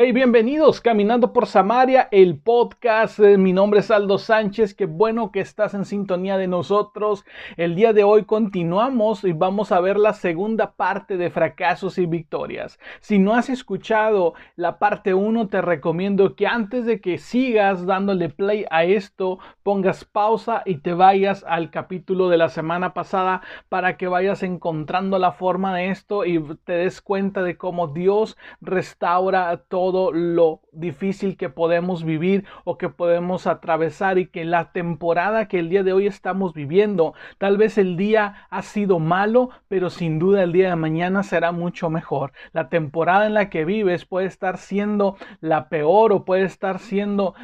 Hey, bienvenidos Caminando por Samaria, el podcast. Eh, mi nombre es Aldo Sánchez. Qué bueno que estás en sintonía de nosotros. El día de hoy continuamos y vamos a ver la segunda parte de fracasos y victorias. Si no has escuchado la parte 1, te recomiendo que antes de que sigas dándole play a esto, pongas pausa y te vayas al capítulo de la semana pasada para que vayas encontrando la forma de esto y te des cuenta de cómo Dios restaura todo todo lo difícil que podemos vivir o que podemos atravesar y que la temporada que el día de hoy estamos viviendo, tal vez el día ha sido malo, pero sin duda el día de mañana será mucho mejor. La temporada en la que vives puede estar siendo la peor o puede estar siendo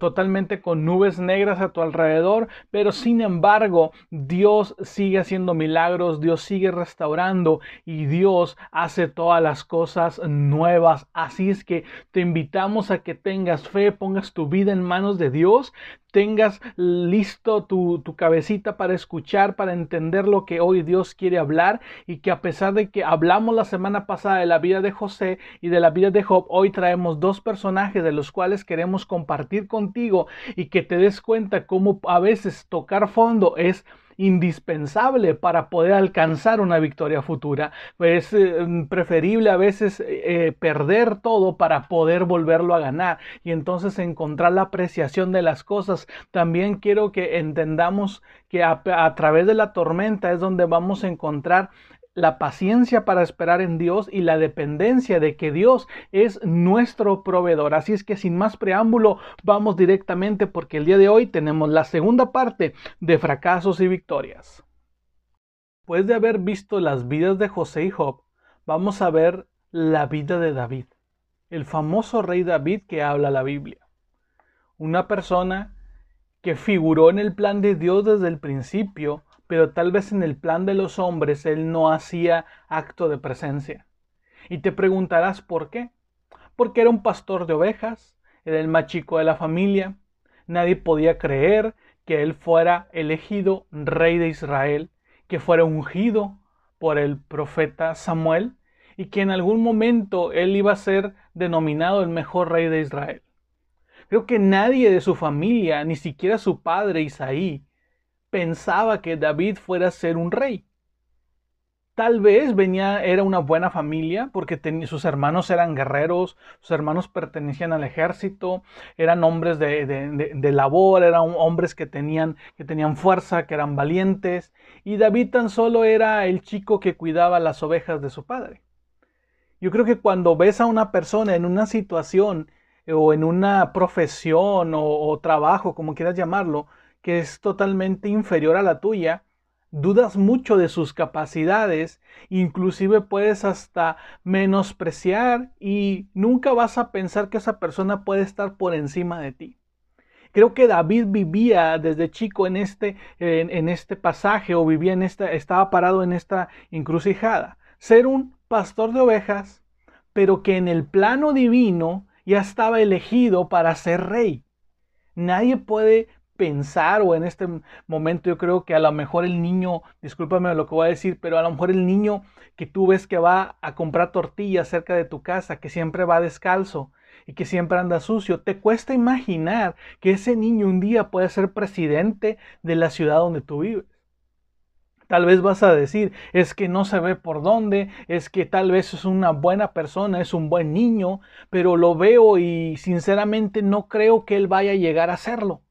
totalmente con nubes negras a tu alrededor, pero sin embargo Dios sigue haciendo milagros, Dios sigue restaurando y Dios hace todas las cosas nuevas. Así es que te invitamos a que tengas fe, pongas tu vida en manos de Dios, tengas listo tu, tu, cabecita para escuchar, para entender lo que hoy Dios quiere hablar y que a pesar de que hablamos la semana pasada de la vida de José y de la vida de Job, hoy traemos dos personajes de los cuales queremos compartir contigo y que te des cuenta cómo a veces tocar fondo es indispensable para poder alcanzar una victoria futura. Es eh, preferible a veces eh, perder todo para poder volverlo a ganar y entonces encontrar la apreciación de las cosas. También quiero que entendamos que a través de la tormenta es donde vamos a encontrar la paciencia para esperar en Dios y la dependencia de que Dios es nuestro proveedor. Así es que sin más preámbulo, vamos directamente porque el día de hoy tenemos la segunda parte de fracasos y victorias. Después de haber visto las vidas de José y Job, vamos a ver la vida de David, el famoso rey David que habla la Biblia. Una persona que figuró en el plan de Dios desde el principio, pero tal vez en el plan de los hombres él no hacía acto de presencia. Y te preguntarás por qué. Porque era un pastor de ovejas, era el más chico de la familia, nadie podía creer que él fuera elegido rey de Israel, que fuera ungido por el profeta Samuel y que en algún momento él iba a ser denominado el mejor rey de Israel. Creo que nadie de su familia, ni siquiera su padre Isaí, pensaba que David fuera a ser un rey. Tal vez venía, era una buena familia porque sus hermanos eran guerreros, sus hermanos pertenecían al ejército, eran hombres de, labor, eran hombres que tenían, que tenían fuerza, que eran valientes, y David tan solo era el chico que cuidaba las ovejas de su padre. Yo creo que cuando ves a una persona en una situación o en una profesión o trabajo, como quieras llamarlo, que es totalmente inferior a la tuya, dudas mucho de sus capacidades, inclusive puedes hasta menospreciar y nunca vas a pensar que esa persona puede estar por encima de ti. Creo que David vivía desde chico en este, en, este pasaje o vivía en esta, estaba parado en esta encrucijada. Ser un pastor de ovejas, pero que en el plano divino ya estaba elegido para ser rey. Nadie puede pensar o en este momento yo creo que a lo mejor el niño, discúlpame lo que voy a decir, pero a lo mejor el niño que tú ves que va a comprar tortillas cerca de tu casa, que siempre va descalzo y que siempre anda sucio, te cuesta imaginar que ese niño un día puede ser presidente de la ciudad donde tú vives. Tal vez vas a decir, es que no se ve por dónde, es que tal vez es una buena persona, es un buen niño, pero lo veo y sinceramente no creo que él vaya a llegar a serlo.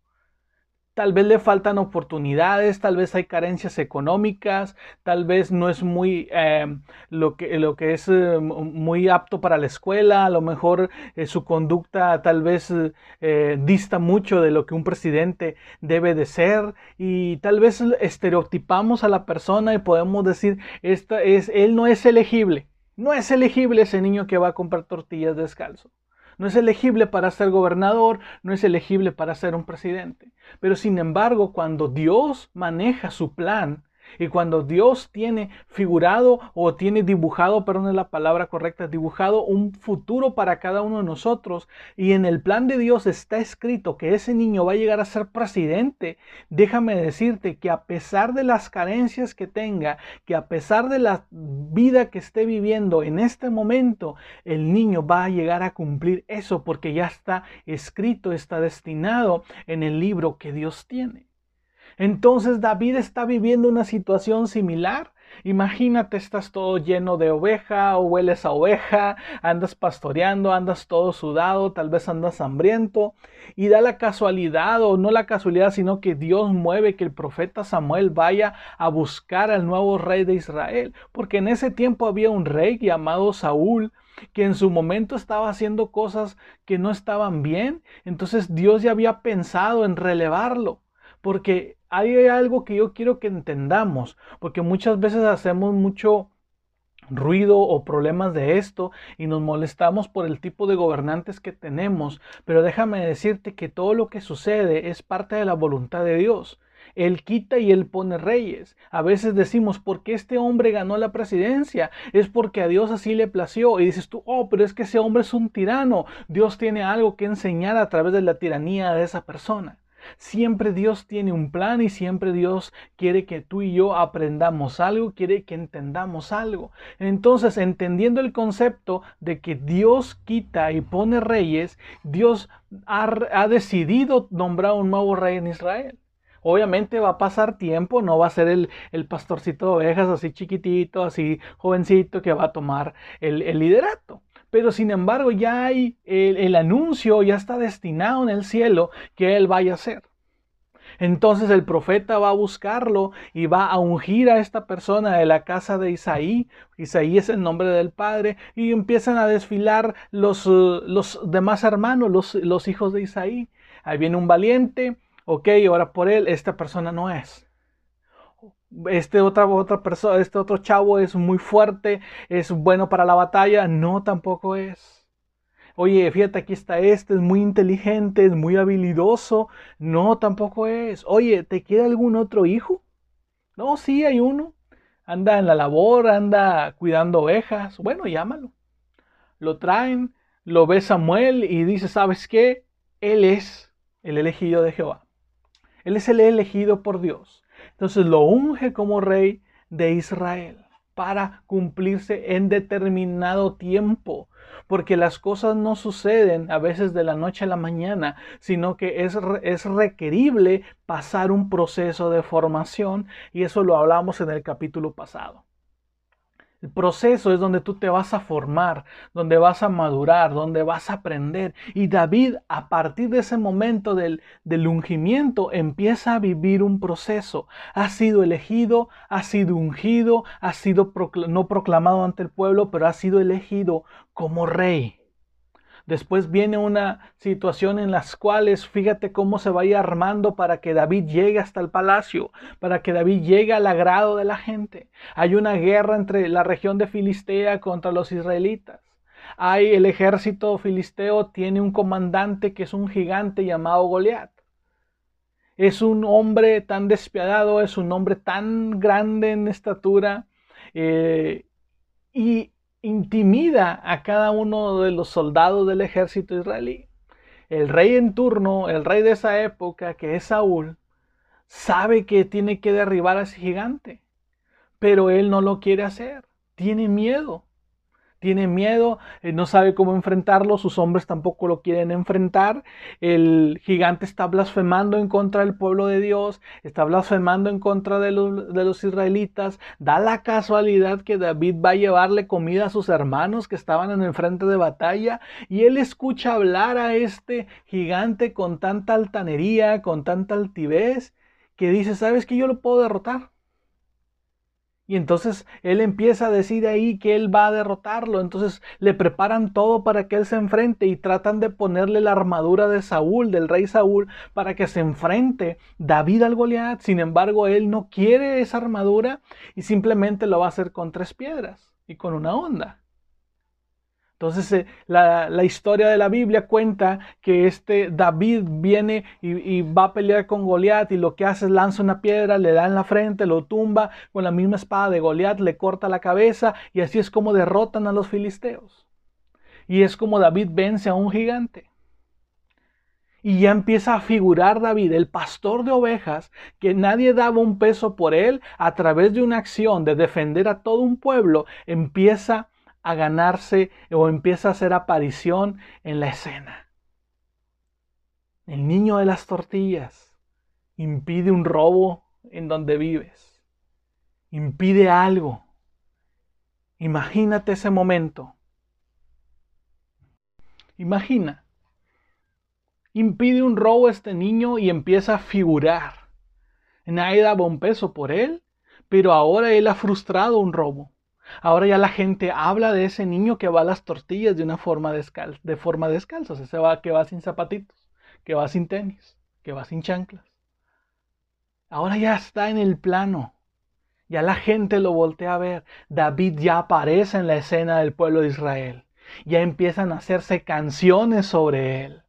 Tal vez le faltan oportunidades, tal vez hay carencias económicas, tal vez no es muy em, lo, que, lo que es eh, muy apto para la escuela, a lo mejor eh, su conducta tal vez eh, dista mucho de lo que un presidente debe de ser y tal vez estereotipamos a la persona y podemos decir, esta es, él no es elegible, no es elegible ese niño que va a comprar tortillas descalzo. No es elegible para ser gobernador, no es elegible para ser un presidente. Pero sin embargo, cuando Dios maneja su plan, y cuando Dios tiene figurado o tiene dibujado, perdón es la palabra correcta, dibujado un futuro para cada uno de nosotros y en el plan de Dios está escrito que ese niño va a llegar a ser presidente, déjame decirte que a pesar de las carencias que tenga, que a pesar de la vida que esté viviendo en este momento, el niño va a llegar a cumplir eso porque ya está escrito, está destinado en el libro que Dios tiene. Entonces David está viviendo una situación similar. Imagínate, estás todo lleno de oveja o hueles a oveja, andas pastoreando, andas todo sudado, tal vez andas hambriento y da la casualidad o no la casualidad, sino que Dios mueve que el profeta Samuel vaya a buscar al nuevo rey de Israel, porque en ese tiempo había un rey llamado Saúl que en su momento estaba haciendo cosas que no estaban bien, entonces Dios ya había pensado en relevarlo, porque hay algo que yo quiero que entendamos, porque muchas veces hacemos mucho ruido o problemas de esto y nos molestamos por el tipo de gobernantes que tenemos, pero déjame decirte que todo lo que sucede es parte de la voluntad de Dios. Él quita y él pone reyes. A veces decimos, ¿por qué este hombre ganó la presidencia? Es porque a Dios así le plació. Y dices tú, oh, pero es que ese hombre es un tirano. Dios tiene algo que enseñar a través de la tiranía de esa persona. Siempre Dios tiene un plan y siempre Dios quiere que tú y yo aprendamos algo, quiere que entendamos algo. Entonces, entendiendo el concepto de que Dios quita y pone reyes, Dios ha, decidido nombrar un nuevo rey en Israel. Obviamente va a pasar tiempo, no va a ser el, pastorcito de ovejas así chiquitito, así jovencito que va a tomar el, el liderato pero sin embargo ya hay el, anuncio, ya está destinado en el cielo que él vaya a ser. Entonces el profeta va a buscarlo y va a ungir a esta persona de la casa de Isaí. Isaí es el nombre del padre. Y empiezan a desfilar los, los demás hermanos, los, los hijos de Isaí. Ahí viene un valiente. Ok, ahora por él, esta persona no es este otra, otra persona, este otro chavo es muy fuerte, es bueno para la batalla. No, tampoco es. Oye, fíjate, aquí está este, es muy inteligente, es muy habilidoso. No, tampoco es. Oye, ¿te queda algún otro hijo? No, sí, hay uno. Anda en la labor, anda cuidando ovejas. Bueno, llámalo. Lo traen, lo ve Samuel y dice, ¿sabes qué? Él es el elegido de Jehová. Él es el elegido por Dios. Entonces lo unge como rey de Israel para cumplirse en determinado tiempo. Porque las cosas no suceden a veces de la noche a la mañana, sino que es, es requerible pasar un proceso de formación y eso lo hablamos en el capítulo pasado. El proceso es donde tú te vas a formar, donde vas a madurar, donde vas a aprender. Y David, a partir de ese momento del, del ungimiento, empieza a vivir un proceso. Ha sido elegido, ha sido ungido, ha sido no proclamado ante el pueblo, pero ha sido elegido como rey. Después viene una situación en las cuales fíjate cómo se va armando para que David llegue hasta el palacio, para que David llegue al agrado de la gente. Hay una guerra entre la región de Filistea contra los israelitas. Hay el ejército filisteo tiene un comandante que es un gigante llamado Goliat. Es un hombre tan despiadado, es un hombre tan grande en estatura eh, y intimida a cada uno de los soldados del ejército israelí. El rey en turno, el rey de esa época, que es Saúl, sabe que tiene que derribar a ese gigante, pero él no lo quiere hacer, tiene miedo tiene miedo, eh, no sabe cómo enfrentarlo, sus hombres tampoco lo quieren enfrentar, el gigante está blasfemando en contra del pueblo de Dios, está blasfemando en contra de los, de los israelitas, da la casualidad que David va a llevarle comida a sus hermanos que estaban en el frente de batalla y él escucha hablar a este gigante con tanta altanería, con tanta altivez, que dice, ¿sabes que yo lo puedo derrotar? Y entonces él empieza a decir ahí que él va a derrotarlo. Entonces le preparan todo para que él se enfrente y tratan de ponerle la armadura de Saúl, del rey Saúl, para que se enfrente David al Goliat. Sin embargo, él no quiere esa armadura y simplemente lo va a hacer con tres piedras y con una onda. Entonces eh, la, historia de la Biblia cuenta que este David viene y, va a pelear con Goliat y lo que hace es lanza una piedra, le da en la frente, lo tumba con la misma espada de Goliat, le corta la cabeza y así es como derrotan a los filisteos. Y es como David vence a un gigante. Y ya empieza a figurar David, el pastor de ovejas, que nadie daba un peso por él, a través de una acción de defender a todo un pueblo, empieza a ganarse o empieza a hacer aparición en la escena. El niño de las tortillas impide un robo en donde vives. Impide algo. Imagínate ese momento. Imagina. Impide un robo este niño y empieza a figurar. Nadie daba un peso por él, pero ahora él ha frustrado un robo. Ahora ya la gente habla de ese niño que va a las tortillas de una forma descalza, de forma descalza, o sea, se va, que va sin zapatitos, que va sin tenis, que va sin chanclas. Ahora ya está en el plano. Ya la gente lo voltea a ver. David ya aparece en la escena del pueblo de Israel. Ya empiezan a hacerse canciones sobre él.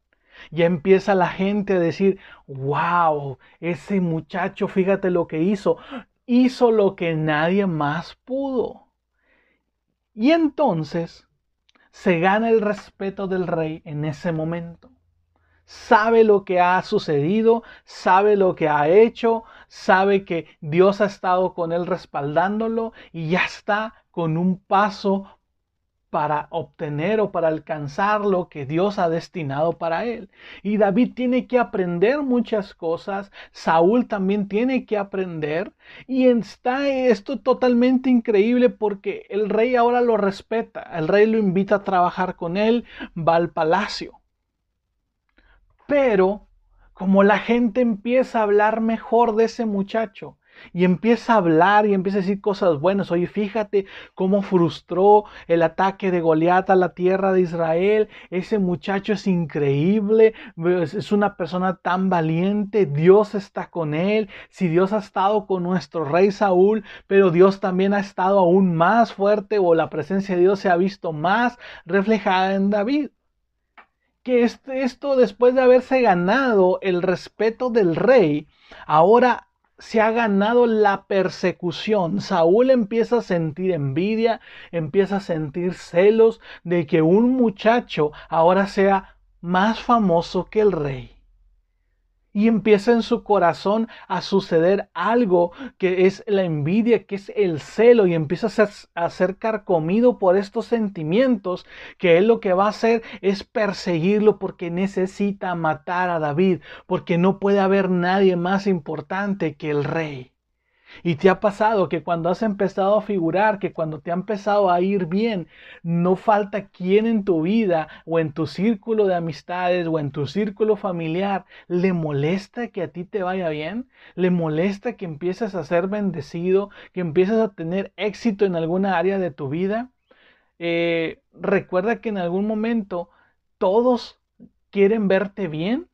Ya empieza la gente a decir, wow, ese muchacho, fíjate lo que hizo. Hizo lo que nadie más pudo. Y entonces se gana el respeto del rey en ese momento. Sabe lo que ha sucedido, sabe lo que ha hecho, sabe que Dios ha estado con él respaldándolo y ya está con un paso para obtener o para alcanzar lo que Dios ha destinado para él. Y David tiene que aprender muchas cosas, Saúl también tiene que aprender y está esto totalmente increíble porque el rey ahora lo respeta, el rey lo invita a trabajar con él, va al palacio. Pero como la gente empieza a hablar mejor de ese muchacho, y empieza a hablar y empieza a decir cosas buenas. Oye, fíjate cómo frustró el ataque de Goliat a la tierra de Israel. Ese muchacho es increíble, es una persona tan valiente. Dios está con él. Si Dios ha estado con nuestro rey Saúl, pero Dios también ha estado aún más fuerte o la presencia de Dios se ha visto más reflejada en David que esto después de haberse ganado el respeto del rey, ahora se ha ganado la persecución. Saúl empieza a sentir envidia, empieza a sentir celos de que un muchacho ahora sea más famoso que el rey y empieza en su corazón a suceder algo que es la envidia, que es el celo, y empieza a ser, a ser, carcomido por estos sentimientos, que él lo que va a hacer es perseguirlo porque necesita matar a David, porque no puede haber nadie más importante que el rey. Y te ha pasado que cuando has empezado a figurar, que cuando te ha empezado a ir bien, no falta quien en tu vida o en tu círculo de amistades o en tu círculo familiar le molesta que a ti te vaya bien, le molesta que empieces a ser bendecido, que empieces a tener éxito en alguna área de tu vida. Eh, recuerda que en algún momento todos quieren verte bien,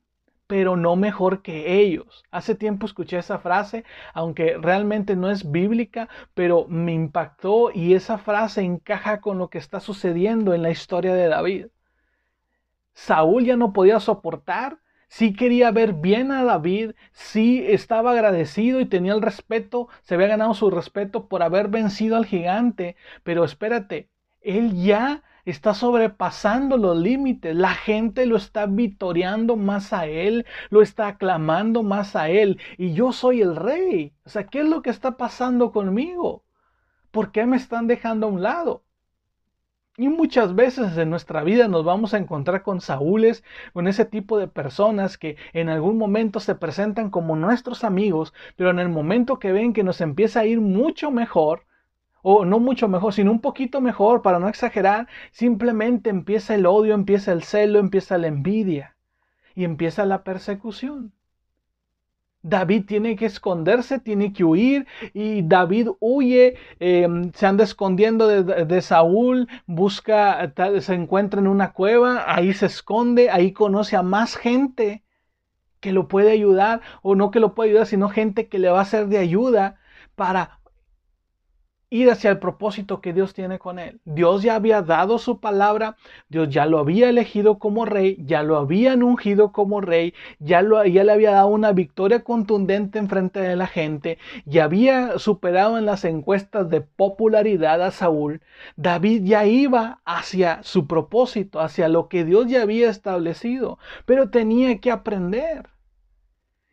pero no mejor que ellos. Hace tiempo escuché esa frase, aunque realmente no es bíblica, pero me impactó y esa frase encaja con lo que está sucediendo en la historia de David. Saúl ya no podía soportar, sí quería ver bien a David, sí estaba agradecido y tenía el respeto, se había ganado su respeto por haber vencido al gigante, pero espérate, él ya está sobrepasando los límites. La gente lo está vitoreando más a él, lo está aclamando más a él. Y yo soy el rey. O sea, ¿qué es lo que está pasando conmigo? ¿Por qué me están dejando a un lado? Y muchas veces en nuestra vida nos vamos a encontrar con Saúles, con ese tipo de personas que en algún momento se presentan como nuestros amigos, pero en el momento que ven que nos empieza a ir mucho mejor, o no mucho mejor, sino un poquito mejor, para no exagerar, simplemente empieza el odio, empieza el celo, empieza la envidia y empieza la persecución. David tiene que esconderse, tiene que huir y David huye, em, se anda escondiendo de, de, Saúl, busca, se encuentra en una cueva, ahí se esconde, ahí conoce a más gente que lo puede ayudar o no que lo puede ayudar, sino gente que le va a ser de ayuda para ir hacia el propósito que Dios tiene con él. Dios ya había dado su palabra, Dios ya lo había elegido como rey, ya lo habían ungido como rey, ya, ya le había dado una victoria contundente en frente de la gente, ya había superado en las encuestas de popularidad a Saúl. David ya iba hacia su propósito, hacia lo que Dios ya había establecido, pero tenía que aprender.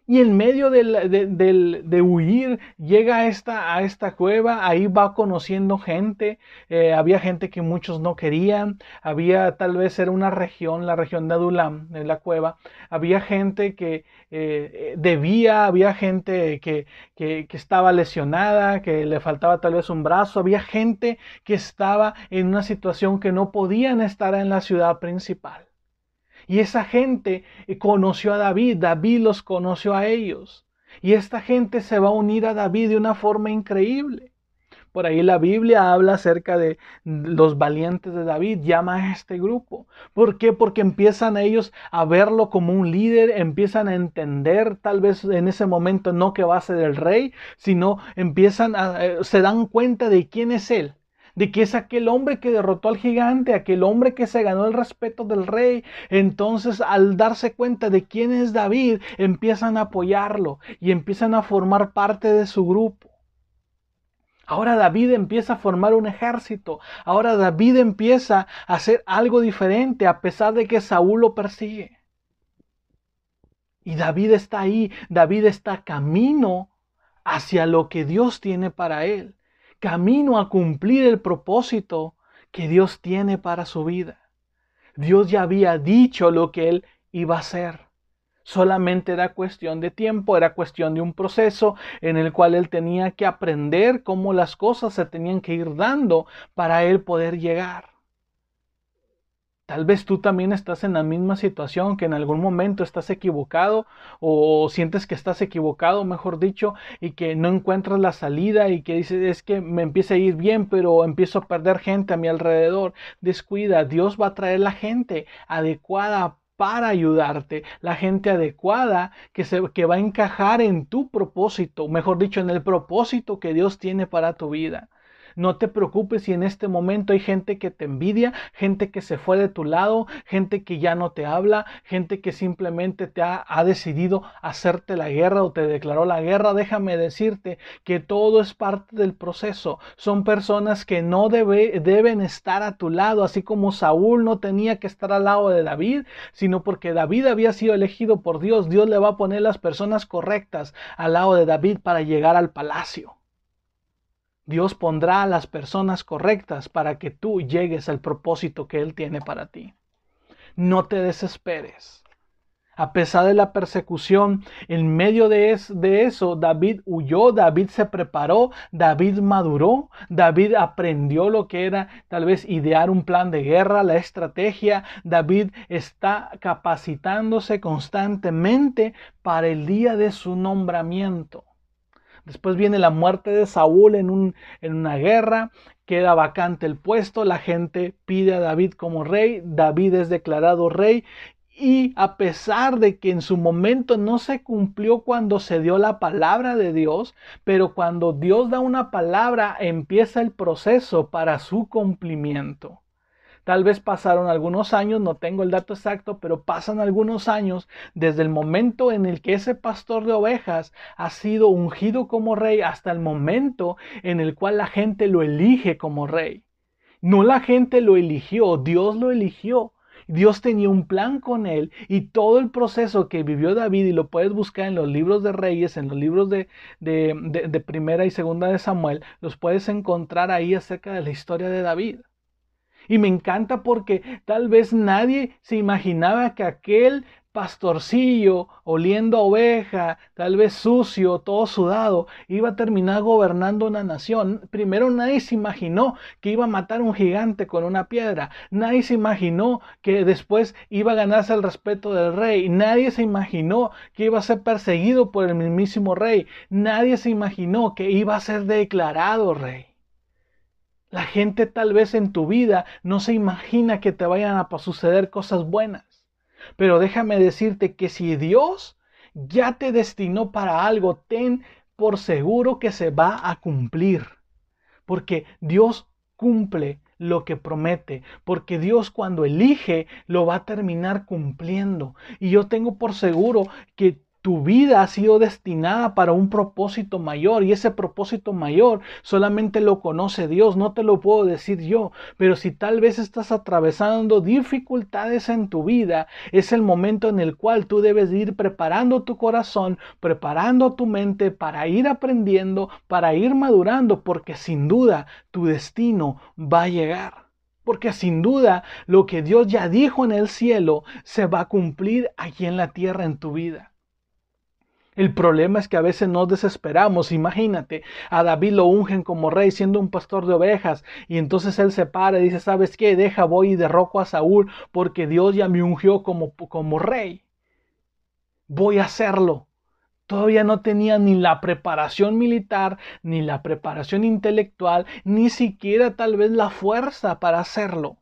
Y en medio de, huir, llega a esta, a esta cueva, ahí va conociendo gente, eh, había gente que muchos no querían, había tal vez era una región, la región de Adulam, en la cueva, había gente que eh, debía, había gente que, que estaba lesionada, que le faltaba tal vez un brazo, había gente que estaba en una situación que no podían estar en la ciudad principal. Y esa gente conoció a David, David los conoció a ellos. Y esta gente se va a unir a David de una forma increíble. Por ahí la Biblia habla acerca de los valientes de David, llama a este grupo. ¿Por qué? Porque empiezan ellos a verlo como un líder, empiezan a entender tal vez en ese momento no que va a ser el rey, sino empiezan a, eh, se dan cuenta de quién es él de que es aquel hombre que derrotó al gigante, aquel hombre que se ganó el respeto del rey. Entonces, al darse cuenta de quién es David, empiezan a apoyarlo y empiezan a formar parte de su grupo. Ahora David empieza a formar un ejército. Ahora David empieza a hacer algo diferente a pesar de que Saúl lo persigue. Y David está ahí, David está camino hacia lo que Dios tiene para él camino a cumplir el propósito que Dios tiene para su vida. Dios ya había dicho lo que él iba a hacer. Solamente era cuestión de tiempo, era cuestión de un proceso en el cual él tenía que aprender cómo las cosas se tenían que ir dando para él poder llegar. Tal vez tú también estás en la misma situación, que en algún momento estás equivocado o sientes que estás equivocado, mejor dicho, y que no encuentras la salida y que dices, es que me empieza a ir bien, pero empiezo a perder gente a mi alrededor. Descuida, Dios va a traer la gente adecuada para ayudarte, la gente adecuada que, se, que va a encajar en tu propósito, mejor dicho, en el propósito que Dios tiene para tu vida. No te preocupes si en este momento hay gente que te envidia, gente que se fue de tu lado, gente que ya no te habla, gente que simplemente te ha, decidido hacerte la guerra o te declaró la guerra. Déjame decirte que todo es parte del proceso. Son personas que no debe, deben estar a tu lado, así como Saúl no tenía que estar al lado de David, sino porque David había sido elegido por Dios. Dios le va a poner las personas correctas al lado de David para llegar al palacio. Dios pondrá a las personas correctas para que tú llegues al propósito que Él tiene para ti. No te desesperes. A pesar de la persecución, en medio de, eso, David huyó, David se preparó, David maduró, David aprendió lo que era tal vez idear un plan de guerra, la estrategia. David está capacitándose constantemente para el día de su nombramiento. Después viene la muerte de Saúl en, un, en una guerra, queda vacante el puesto, la gente pide a David como rey, David es declarado rey y a pesar de que en su momento no se cumplió cuando se dio la palabra de Dios, pero cuando Dios da una palabra empieza el proceso para su cumplimiento. Tal vez pasaron algunos años, no tengo el dato exacto, pero pasan algunos años desde el momento en el que ese pastor de ovejas ha sido ungido como rey hasta el momento en el cual la gente lo elige como rey. No la gente lo eligió, Dios lo eligió. Dios tenía un plan con él y todo el proceso que vivió David, y lo puedes buscar en los libros de Reyes, en los libros de, de, de primera y segunda de Samuel, los puedes encontrar ahí acerca de la historia de David. Y me encanta porque tal vez nadie se imaginaba que aquel pastorcillo oliendo a oveja, tal vez sucio, todo sudado, iba a terminar gobernando una nación. Primero nadie se imaginó que iba a matar a un gigante con una piedra. Nadie se imaginó que después iba a ganarse el respeto del rey. Nadie se imaginó que iba a ser perseguido por el mismísimo rey. Nadie se imaginó que iba a ser declarado rey. La gente tal vez en tu vida no se imagina que te vayan a suceder cosas buenas. Pero déjame decirte que si Dios ya te destinó para algo, ten por seguro que se va a cumplir. porque Dios cumple lo que promete, porque Dios cuando elige lo va a terminar cumpliendo. Y yo tengo por seguro que tu vida ha sido destinada para un propósito mayor y ese propósito mayor solamente lo conoce Dios, no te lo puedo decir yo, pero si tal vez estás atravesando dificultades en tu vida, es el momento en el cual tú debes ir preparando tu corazón, preparando tu mente para ir aprendiendo, para ir madurando, porque sin duda tu destino va a llegar. Porque sin duda lo que Dios ya dijo en el cielo se va a cumplir aquí en la tierra en tu vida. El problema es que a veces nos desesperamos. Imagínate, a David lo ungen como rey siendo un pastor de ovejas y entonces él se para y dice, ¿sabes qué? Deja, voy y derroco a Saúl porque Dios ya me ungió como, como rey. Voy a hacerlo. Todavía no tenía ni la preparación militar, ni la preparación intelectual, ni siquiera tal vez la fuerza para hacerlo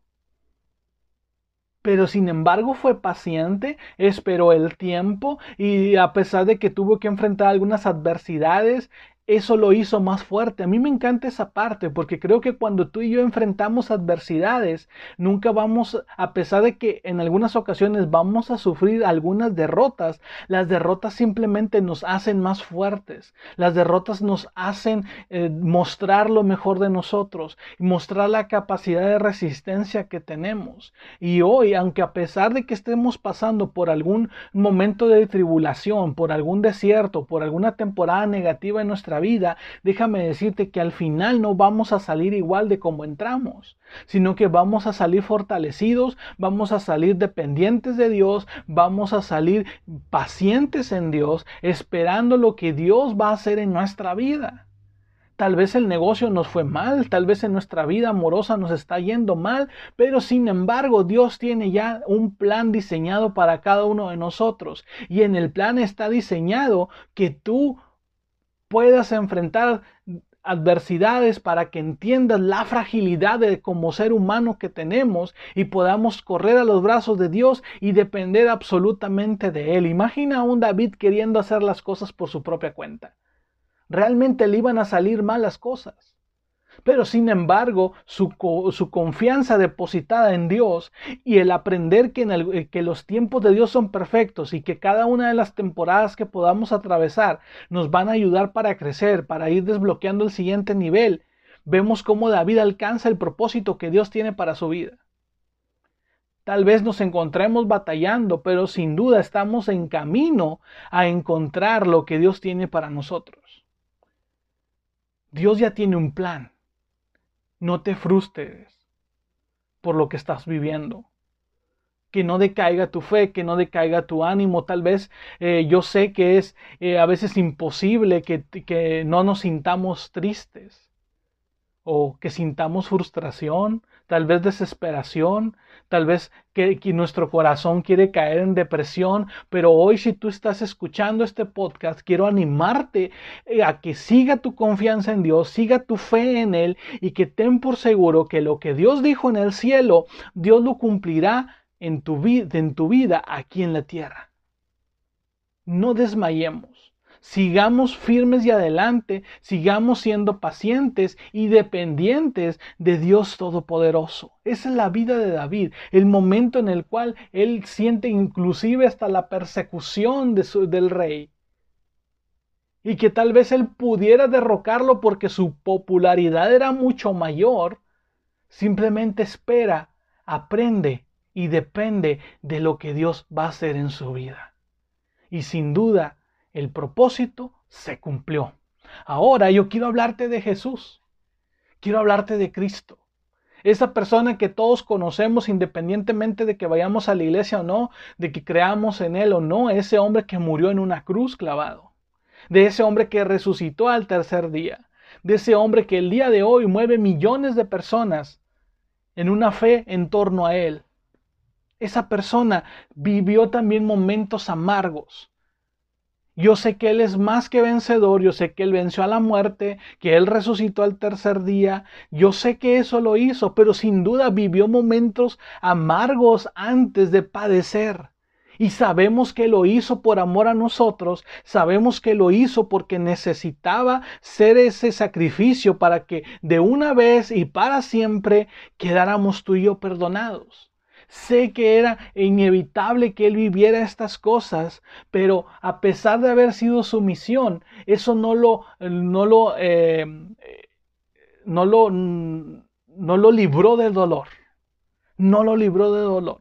pero sin embargo fue paciente, esperó el tiempo y a pesar de que tuvo que enfrentar algunas adversidades, eso lo hizo más fuerte. A mí me encanta esa parte porque creo que cuando tú y yo enfrentamos adversidades, nunca vamos, a pesar de que en algunas ocasiones vamos a sufrir algunas derrotas, las derrotas simplemente nos hacen más fuertes. Las derrotas nos hacen eh, mostrar lo mejor de nosotros mostrar la capacidad de resistencia que tenemos. Y hoy, aunque a pesar de que estemos pasando por algún momento de tribulación, por algún desierto, por alguna temporada negativa en nuestra vida, déjame decirte que al final no vamos a salir igual de como entramos, sino que vamos a salir fortalecidos, vamos a salir dependientes de Dios, vamos a salir pacientes en Dios, esperando lo que Dios va a hacer en nuestra vida. Tal vez el negocio nos fue mal, tal vez en nuestra vida amorosa nos está yendo mal, pero sin embargo Dios tiene ya un plan diseñado para cada uno de nosotros. Y en el plan está diseñado que tú puedas enfrentar adversidades para que entiendas la fragilidad de como ser humano que tenemos y podamos correr a los brazos de Dios y depender absolutamente de Él. Imagina a un David queriendo hacer las cosas por su propia cuenta. Realmente le iban a salir mal las cosas. Pero sin embargo, su, confianza depositada en Dios y el aprender que, eh, que los tiempos de Dios son perfectos y que cada una de las temporadas que podamos atravesar nos van a ayudar para crecer, para ir desbloqueando el siguiente nivel, vemos cómo David alcanza el propósito que Dios tiene para su vida. Tal vez nos encontremos batallando, pero sin duda estamos en camino a encontrar lo que Dios tiene para nosotros. Dios ya tiene un plan. No te frustres por lo que estás viviendo. Que no decaiga tu fe, que no decaiga tu ánimo. Tal vez eh, yo sé que es eh, a veces imposible que, que no nos sintamos tristes o que sintamos frustración, tal vez desesperación, tal vez que, nuestro corazón quiere caer en depresión, pero hoy si tú estás escuchando este podcast, quiero animarte eh, a que siga tu confianza en Dios, siga tu fe en Él y que ten por seguro que lo que Dios dijo en el cielo, Dios lo cumplirá en tu, en tu vida aquí en la tierra. No desmayemos. Sigamos firmes y adelante, sigamos siendo pacientes y dependientes de Dios Todopoderoso. Esa es la vida de David, el momento en el cual él siente inclusive hasta la persecución de del rey. Y que tal vez él pudiera derrocarlo porque su popularidad era mucho mayor. Simplemente espera, aprende y depende de lo que Dios va a hacer en su vida. Y sin duda, el propósito se cumplió. Ahora yo quiero hablarte de Jesús. Quiero hablarte de Cristo. Esa persona que todos conocemos independientemente de que vayamos a la iglesia o no, de que creamos en Él o no, ese hombre que murió en una cruz clavado, de ese hombre que resucitó al tercer día, de ese hombre que el día de hoy mueve millones de personas en una fe en torno a Él. Esa persona vivió también momentos amargos, yo sé que Él es más que vencedor, yo sé que Él venció a la muerte, que Él resucitó al tercer día, yo sé que eso lo hizo, pero sin duda vivió momentos amargos antes de padecer. Y sabemos que lo hizo por amor a nosotros, sabemos que lo hizo porque necesitaba ser ese sacrificio para que de una vez y para siempre quedáramos tú y yo perdonados. Sé que era inevitable que él viviera estas cosas, pero a pesar de haber sido su misión, eso no lo, no lo, eh, no lo, no lo libró del dolor. No lo libró del dolor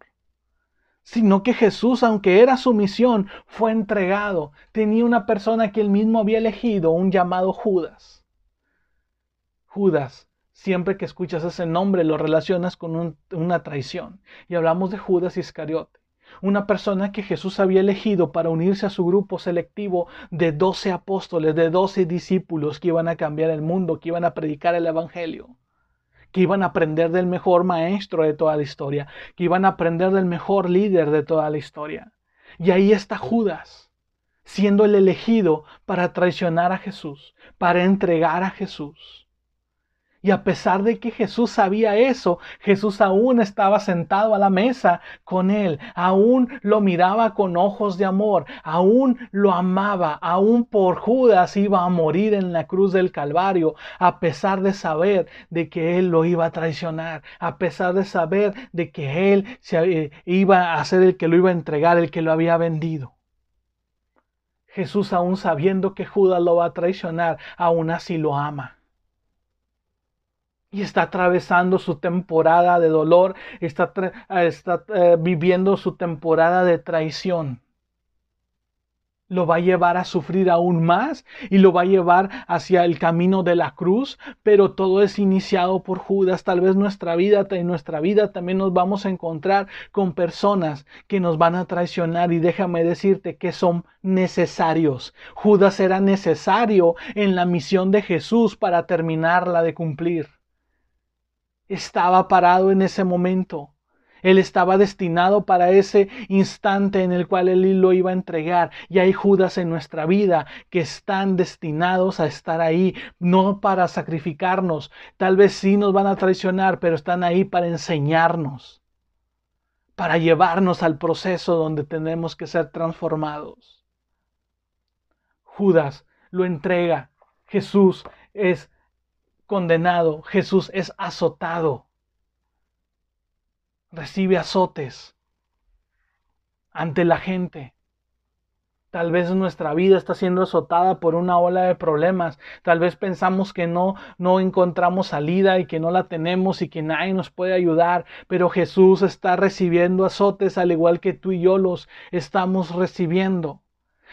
sino que Jesús, aunque era su misión, fue entregado. Tenía una persona que él mismo había elegido, un llamado Judas. Judas, siempre que escuchas ese nombre lo relacionas con una traición. Y hablamos de Judas Iscariote, una persona que Jesús había elegido para unirse a su grupo selectivo de doce apóstoles, de doce discípulos que iban a cambiar el mundo, que iban a predicar el Evangelio que iban a aprender del mejor maestro de toda la historia, que iban a aprender del mejor líder de toda la historia. Y ahí está Judas, siendo el elegido para traicionar a Jesús, para entregar a Jesús. Y a pesar de que Jesús sabía eso, Jesús aún estaba sentado a la mesa con él, aún lo miraba con ojos de amor, aún lo amaba, aún por Judas iba a morir en la cruz del Calvario, a pesar de saber de que él lo iba a traicionar, a pesar de saber de que él se eh, iba a ser el que lo iba a entregar, el que lo había vendido. Jesús aún sabiendo que Judas lo va a traicionar, aún así lo ama y está atravesando su temporada de dolor, está, está eh, viviendo su temporada de traición. Lo va a llevar a sufrir aún más y lo va a llevar hacia el camino de la cruz, pero todo es iniciado por Judas. Tal vez nuestra vida, en nuestra vida también nos vamos a encontrar con personas que nos van a traicionar y déjame decirte que son necesarios. Judas era necesario en la misión de Jesús para terminarla de cumplir estaba parado en ese momento. Él estaba destinado para ese instante en el cual Él lo iba a entregar. Y hay Judas en nuestra vida que están destinados a estar ahí, no para sacrificarnos. Tal vez sí nos van a traicionar, pero están ahí para enseñarnos, para llevarnos al proceso donde tenemos que ser transformados. Judas lo entrega. Jesús es condenado, Jesús es azotado. Recibe azotes ante la gente. Tal vez nuestra vida está siendo azotada por una ola de problemas. Tal vez pensamos que no no encontramos salida y que no la tenemos y que nadie nos puede ayudar, pero Jesús está recibiendo azotes al igual que tú y yo los estamos recibiendo.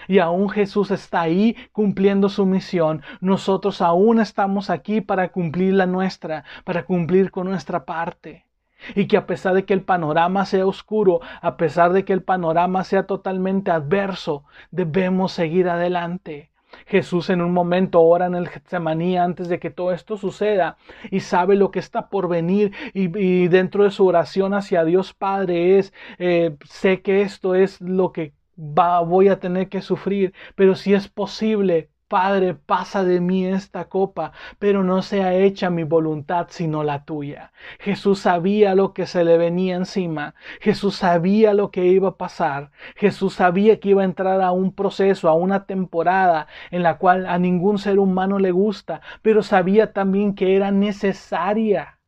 Y aún Jesús está ahí cumpliendo su misión. Nosotros aún estamos aquí para cumplir la nuestra, para cumplir con nuestra parte. Y que a pesar de que el panorama sea oscuro, a pesar de que el panorama sea totalmente adverso, debemos seguir adelante. Jesús en un momento ora en el Getsemaní antes de que todo esto suceda y sabe lo que está por venir y, dentro de su oración hacia Dios Padre es, eh, sé que esto es lo que voy a tener que sufrir, pero si es posible, Padre, pasa de mí esta copa, pero no sea hecha mi voluntad sino la tuya. Jesús sabía lo que se le venía encima. Jesús sabía lo que iba a pasar. Jesús sabía que iba a entrar a un proceso, a una temporada en la cual a ningún ser humano le gusta, pero sabía también que era necesaria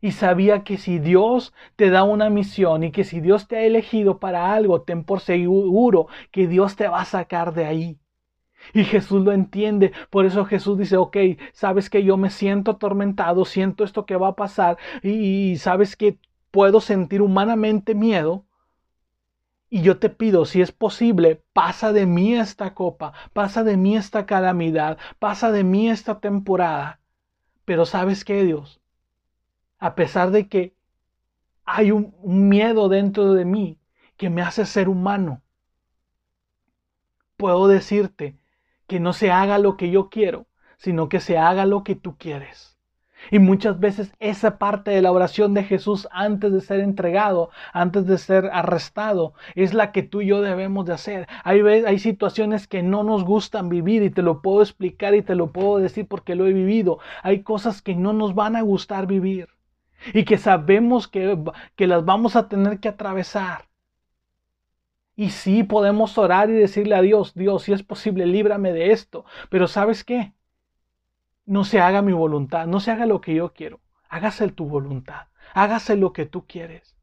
y sabía que si Dios te da una misión y que si Dios te ha elegido para algo, ten por seguro que Dios te va a sacar de ahí. Y Jesús lo entiende. Por eso Jesús dice, ok, sabes que yo me siento atormentado, siento esto que va a pasar y, sabes que puedo sentir humanamente miedo. Y yo te pido, si es posible, pasa de mí esta copa, pasa de mí esta calamidad, pasa de mí esta temporada. Pero sabes que Dios, a pesar de que hay un, miedo dentro de mí que me hace ser humano, puedo decirte que no se haga lo que yo quiero, sino que se haga lo que tú quieres. Y muchas veces esa parte de la oración de Jesús antes de ser entregado, antes de ser arrestado, es la que tú y yo debemos de hacer. Hay, hay situaciones que no nos gustan vivir y te lo puedo explicar y te lo puedo decir porque lo he vivido. Hay cosas que no nos van a gustar vivir y que sabemos que, que las vamos a tener que atravesar. Y sí podemos orar y decirle a Dios, Dios, si es posible, líbrame de esto. Pero ¿sabes qué? No se haga mi voluntad, no se haga lo que yo quiero. Hágase tu voluntad, hágase lo que tú quieres.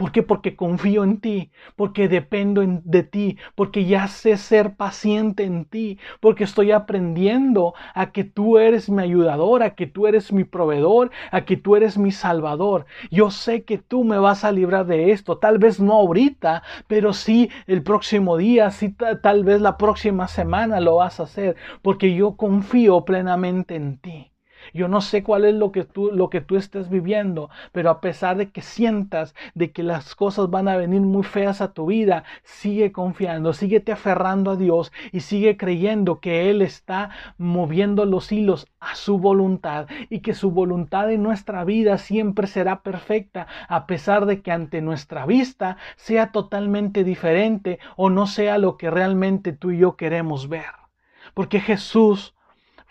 ¿Por qué? Porque confío en ti, porque dependo de ti, porque ya sé ser paciente en ti, porque estoy aprendiendo a que tú eres mi ayudador, a que tú eres mi proveedor, a que tú eres mi salvador. Yo sé que tú me vas a librar de esto, tal vez no ahorita, pero sí el próximo día, sí tal vez la próxima semana lo vas a hacer, porque yo confío plenamente en ti. Yo no sé cuál es lo que tú lo que tú estés viviendo, pero a pesar de que sientas de que las cosas van a venir muy feas a tu vida, sigue confiando, síguete aferrando a Dios y sigue creyendo que él está moviendo los hilos a su voluntad y que su voluntad en nuestra vida siempre será perfecta, a pesar de que ante nuestra vista sea totalmente diferente o no sea lo que realmente tú y yo queremos ver. Porque Jesús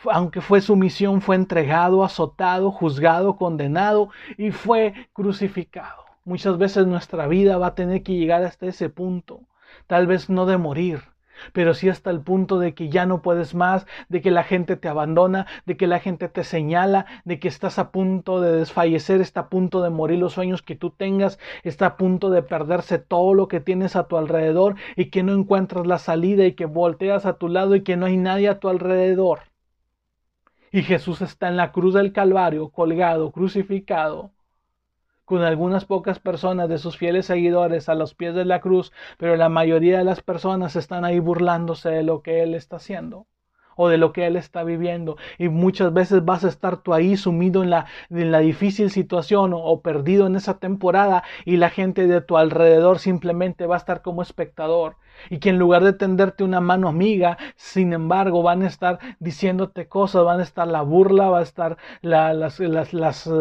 aunque fue su misión, fue entregado, azotado, juzgado, condenado y fue crucificado. Muchas veces nuestra vida va a tener que llegar hasta ese punto, tal vez no de morir, pero sí hasta el punto de que ya no puedes más, de que la gente te abandona, de que la gente te señala, de que estás a punto de desfallecer, está a punto de morir los sueños que tú tengas, está a punto de perderse todo lo que tienes a tu alrededor y que no encuentras la salida y que volteas a tu lado y que no hay nadie a tu alrededor. Y Jesús está en la cruz del Calvario, colgado, crucificado, con algunas pocas personas de sus fieles seguidores a los pies de la cruz, pero la mayoría de las personas están ahí burlándose de lo que Él está haciendo o de lo que Él está viviendo. Y muchas veces vas a estar tú ahí sumido en la, en la difícil situación o, perdido en esa temporada y la gente de tu alrededor simplemente va a estar como espectador y que en lugar de tenderte una mano amiga, sin embargo, van a estar diciéndote cosas, van a estar la burla, va a estar las, las, las eh,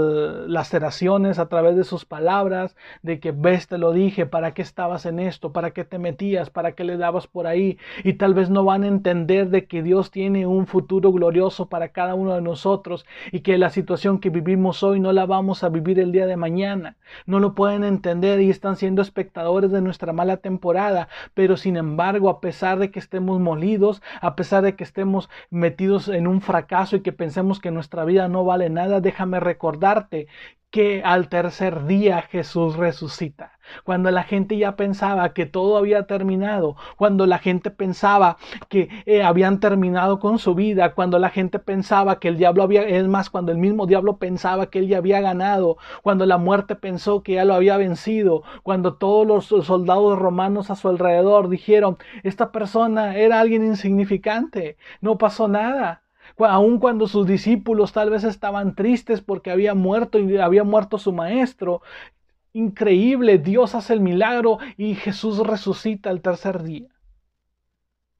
laceraciones a través de sus palabras, de que ves, te lo dije, ¿para qué estabas en esto? ¿Para qué te metías? ¿Para qué le dabas por ahí? Y tal vez no van a entender de que Dios tiene un futuro glorioso para cada uno de nosotros y que la situación que vivimos hoy no la vamos a vivir el día de mañana. No lo pueden entender y están siendo espectadores de nuestra mala temporada, pero si sin embargo, a pesar de que estemos molidos, a pesar de que estemos metidos en un fracaso y que pensemos que nuestra vida no vale nada, déjame recordarte que al tercer día Jesús resucita. Cuando la gente ya pensaba que todo había terminado, cuando la gente pensaba que eh, habían terminado con su vida, cuando la gente pensaba que el diablo había, es más, cuando el mismo diablo pensaba que él ya había ganado, cuando la muerte pensó que ya lo había vencido, cuando todos los soldados romanos a su alrededor dijeron, esta persona era alguien insignificante, no pasó nada aun cuando sus discípulos tal vez estaban tristes porque había muerto y había muerto su maestro. Increíble, Dios hace el milagro y Jesús resucita el tercer día.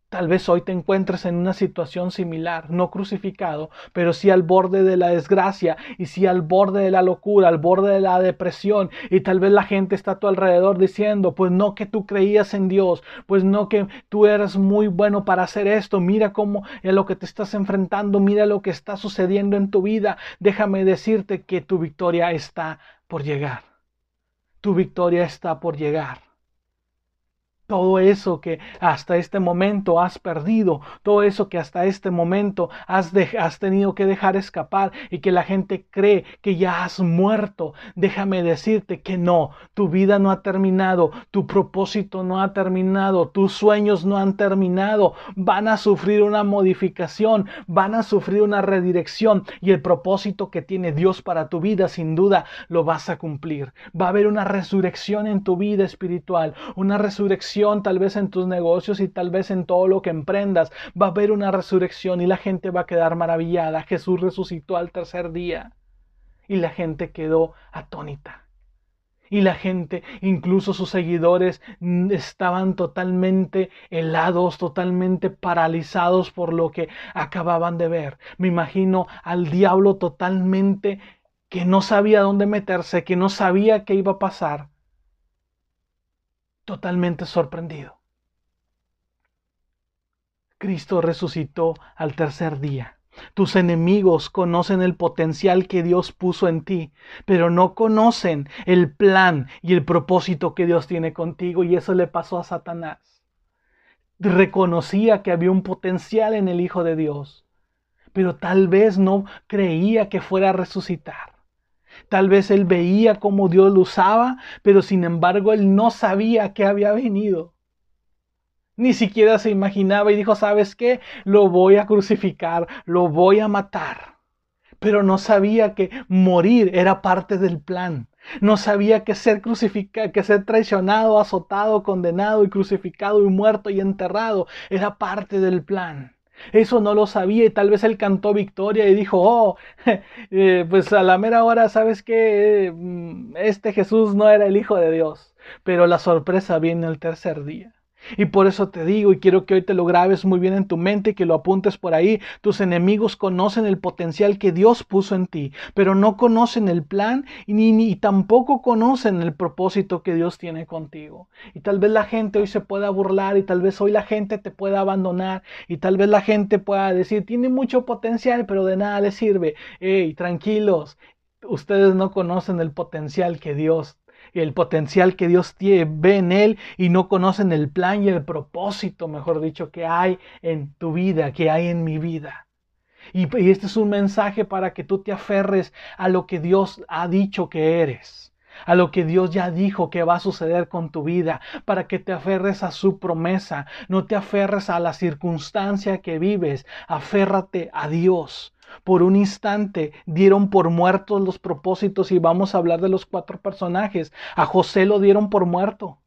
Tal vez hoy te encuentres en una situación similar, no crucificado, pero sí al borde de la desgracia y sí al borde de la locura, al borde de la depresión. Y tal vez la gente está a tu alrededor diciendo, pues no que tú creías en Dios, pues no que tú eres muy bueno para hacer esto. Mira cómo es lo que te estás enfrentando, mira lo que está sucediendo en tu vida. Déjame decirte que tu victoria está por llegar. Tu victoria está por llegar todo eso que hasta este momento has perdido, todo eso que hasta este momento has, tenido que dejar escapar y que la gente cree que ya has muerto, déjame decirte que no, tu vida no ha terminado, tu propósito no ha terminado, tus sueños no han terminado, van a sufrir una modificación, van a sufrir una redirección y el propósito que tiene Dios para tu vida sin duda lo vas a cumplir. Va a haber una resurrección en tu vida espiritual, una resurrección tal vez en tus negocios y tal vez en todo lo que emprendas. Va a haber una resurrección y la gente va a quedar maravillada. Jesús resucitó al tercer día y la gente quedó atónita. Y la gente, incluso sus seguidores, mm, estaban totalmente helados, totalmente paralizados por lo que acababan de ver. Me imagino al diablo totalmente que no sabía dónde meterse, que no sabía qué iba a pasar totalmente sorprendido. Cristo resucitó al tercer día. Tus enemigos conocen el potencial que Dios puso en ti, pero no conocen el plan y el propósito que Dios tiene contigo. Y eso le pasó a Satanás. Reconocía que había un potencial en el Hijo de Dios, pero tal vez no creía que fuera a resucitar. Tal vez él veía cómo Dios lo usaba, pero sin embargo él no sabía que había venido. Ni siquiera se imaginaba y dijo, ¿sabes qué? Lo voy a crucificar, lo voy a matar. Pero no sabía que morir era parte del plan. No sabía que ser crucificado, que ser traicionado, azotado, condenado y crucificado y muerto y enterrado era parte del plan. Eso no lo sabía y tal vez él cantó victoria y dijo, oh, eh, pues a la mera hora, ¿sabes qué? Mm, este Jesús no era el Hijo de Dios. Pero la sorpresa viene el tercer día. Y por eso te digo, y quiero que hoy te lo grabes muy bien en tu mente, que lo apuntes por ahí, tus enemigos conocen el potencial que Dios puso en ti, pero no conocen el plan y ni, ni tampoco conocen el propósito que Dios tiene contigo. Y tal vez la gente hoy se pueda burlar y tal vez hoy la gente te pueda abandonar y tal vez la gente pueda decir, tiene mucho potencial, pero de nada le sirve. Hey, tranquilos, ustedes no conocen el potencial que Dios el potencial que Dios tiene, ve en él y no conocen el plan y el propósito, mejor dicho, que hay en tu vida, que hay en mi vida. Y, y este es un mensaje para que tú te aferres a lo que Dios ha dicho que eres a lo que Dios ya dijo que va a suceder con tu vida, para que te aferres a su promesa, no te aferres a la circunstancia que vives, aférrate a Dios. Por un instante dieron por muertos los propósitos y vamos a hablar de los cuatro personajes. A José lo dieron por muerto.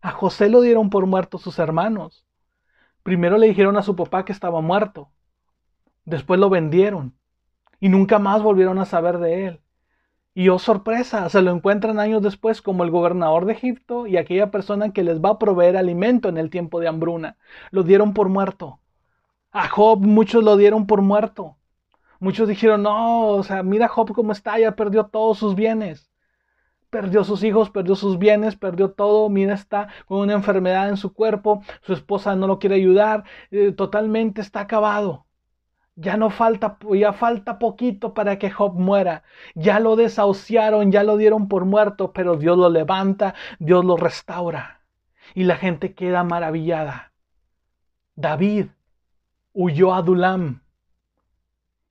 A José lo dieron por muerto sus hermanos. Primero le dijeron a su papá que estaba muerto. Después lo vendieron. Y nunca más volvieron a saber de él. Y oh sorpresa, se lo encuentran años después como el gobernador de Egipto y aquella persona que les va a proveer alimento en el tiempo de hambruna. Lo dieron por muerto. A Job muchos lo dieron por muerto. Muchos dijeron, no, o sea, mira Job cómo está, ya perdió todos sus bienes. Perdió sus hijos, perdió sus bienes, perdió todo. Mira, está con una enfermedad en su cuerpo. Su esposa no lo quiere ayudar. Eh, totalmente está acabado. Ya no falta, ya falta poquito para que Job muera. Ya lo desahuciaron, ya lo dieron por muerto, pero Dios lo levanta, Dios lo restaura. Y la gente queda maravillada. David huyó a Dulam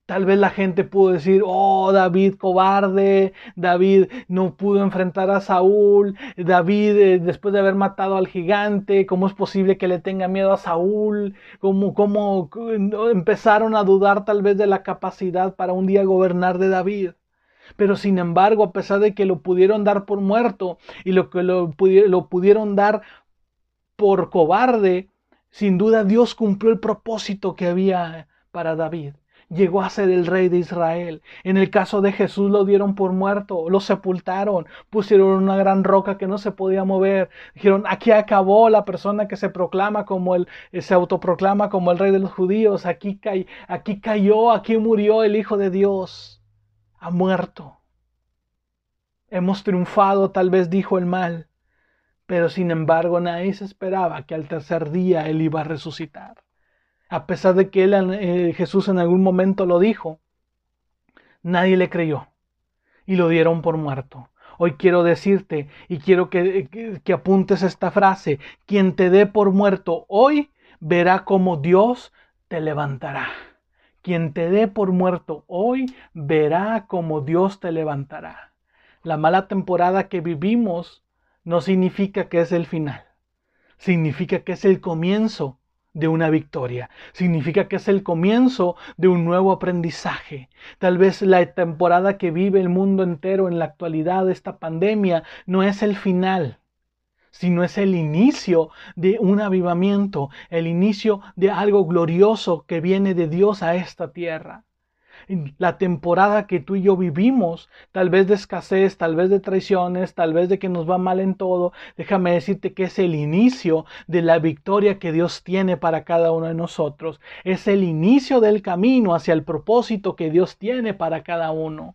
Tal vez la gente pudo decir, oh, David cobarde, David no pudo enfrentar a Saúl, David eh, después de haber matado al gigante, ¿cómo es posible que le tenga miedo a Saúl? ¿Cómo, ¿Cómo empezaron a dudar tal vez de la capacidad para un día gobernar de David? Pero sin embargo, a pesar de que lo pudieron dar por muerto y lo que lo, lo pudieron dar por cobarde, sin duda Dios cumplió el propósito que había para David llegó a ser el rey de Israel. En el caso de Jesús lo dieron por muerto, lo sepultaron, pusieron una gran roca que no se podía mover. Dijeron, aquí acabó la persona que se proclama como el, se autoproclama como el rey de los judíos. Aquí, aquí cayó, aquí murió el Hijo de Dios. Ha muerto. Hemos triunfado, tal vez dijo el mal. Pero sin embargo nadie se esperaba que al tercer día él iba a resucitar a pesar de que él, eh, Jesús en algún momento lo dijo, nadie le creyó y lo dieron por muerto. Hoy quiero decirte y quiero que, que, apuntes esta frase, quien te dé por muerto hoy verá cómo Dios te levantará. Quien te dé por muerto hoy verá cómo Dios te levantará. La mala temporada que vivimos no significa que es el final, significa que es el comienzo de una victoria. Significa que es el comienzo de un nuevo aprendizaje. Tal vez la temporada que vive el mundo entero en la actualidad esta pandemia no es el final, sino es el inicio de un avivamiento, el inicio de algo glorioso que viene de Dios a esta tierra la temporada que tú y yo vivimos, tal vez de escasez, tal vez de traiciones, tal vez de que nos va mal en todo, déjame decirte que es el inicio de la victoria que Dios tiene para cada uno de nosotros. Es el inicio del camino hacia el propósito que Dios tiene para cada uno.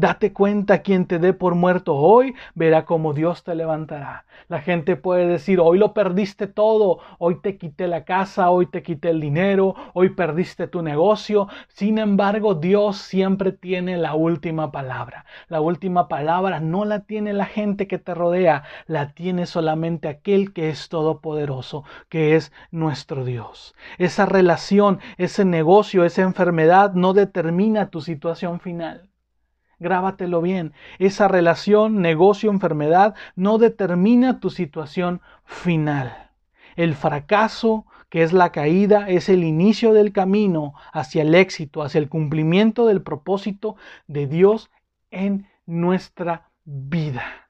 Date cuenta, quien te dé por muerto hoy, verá cómo Dios te levantará. La gente puede decir, hoy lo perdiste todo, hoy te quité la casa, hoy te quité el dinero, hoy perdiste tu negocio. Sin embargo, Dios siempre tiene la última palabra. La última palabra no la tiene la gente que te rodea, la tiene solamente aquel que es todopoderoso, que es nuestro Dios. Esa relación, ese negocio, esa enfermedad no determina tu situación final. Grábatelo bien. Esa relación, negocio, enfermedad no determina tu situación final. El fracaso, que es la caída, es el inicio del camino hacia el éxito, hacia el cumplimiento del propósito de Dios en nuestra vida.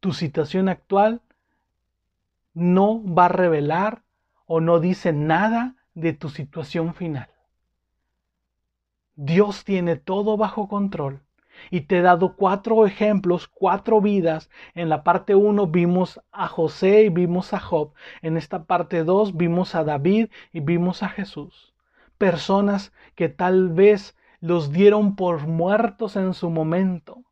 Tu situación actual no va a revelar o no dice nada de tu situación final. Dios tiene todo bajo control. Y te he dado cuatro ejemplos, cuatro vidas. En la parte uno vimos a José y vimos a Job. En esta parte dos vimos a David y vimos a Jesús. Personas que tal vez los dieron por muertos en su momento.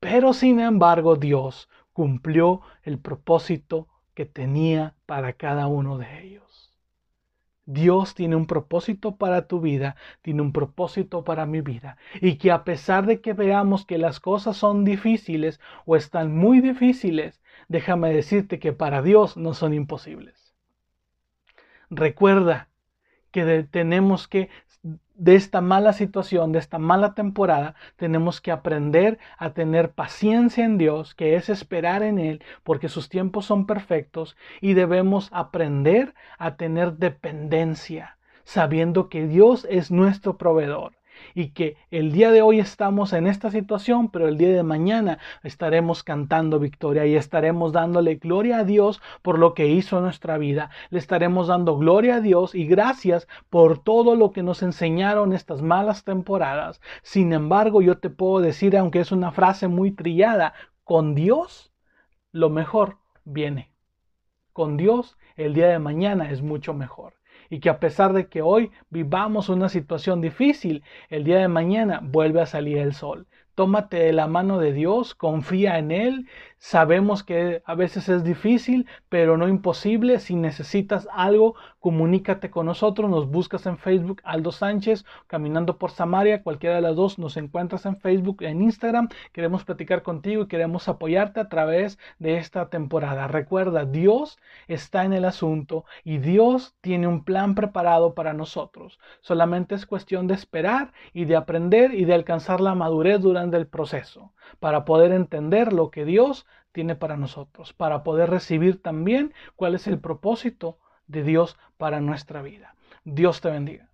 Pero sin embargo Dios cumplió el propósito que tenía para cada uno de ellos. Dios tiene un propósito para tu vida, tiene un propósito para mi vida. Y que a pesar de que veamos que las cosas son difíciles o están muy difíciles, déjame decirte que para Dios no son imposibles. Recuerda que tenemos que de esta mala situación, de esta mala temporada, tenemos que aprender a tener paciencia en Dios, que es esperar en Él, porque sus tiempos son perfectos, y debemos aprender a tener dependencia, sabiendo que Dios es nuestro proveedor y que el día de hoy estamos en esta situación, pero el día de mañana estaremos cantando victoria y estaremos dándole gloria a Dios por lo que hizo en nuestra vida. Le estaremos dando gloria a Dios y gracias por todo lo que nos enseñaron estas malas temporadas. Sin embargo, yo te puedo decir, aunque es una frase muy trillada, con Dios lo mejor viene. Con Dios el día de mañana es mucho mejor y que a pesar de que hoy vivamos una situación difícil, el día de mañana vuelve a salir el sol. Tómate de la mano de Dios, confía en Él. Sabemos que a veces es difícil, pero no imposible. Si necesitas algo, comunícate con nosotros. Nos buscas en Facebook, Aldo Sánchez, Caminando por Samaria, cualquiera de las dos. Nos encuentras en Facebook, en Instagram. Queremos platicar contigo y queremos apoyarte a través de esta temporada. Recuerda, Dios está en el asunto y Dios tiene un plan preparado para nosotros. Solamente es cuestión de esperar y de aprender y de alcanzar la madurez durante del proceso, para poder entender lo que Dios tiene para nosotros, para poder recibir también cuál es el propósito de Dios para nuestra vida. Dios te bendiga.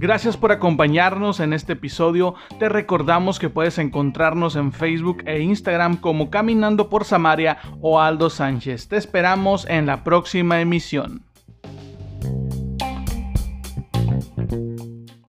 Gracias por acompañarnos en este episodio. Te recordamos que puedes encontrarnos en Facebook e Instagram como Caminando por Samaria o Aldo Sánchez. Te esperamos en la próxima emisión.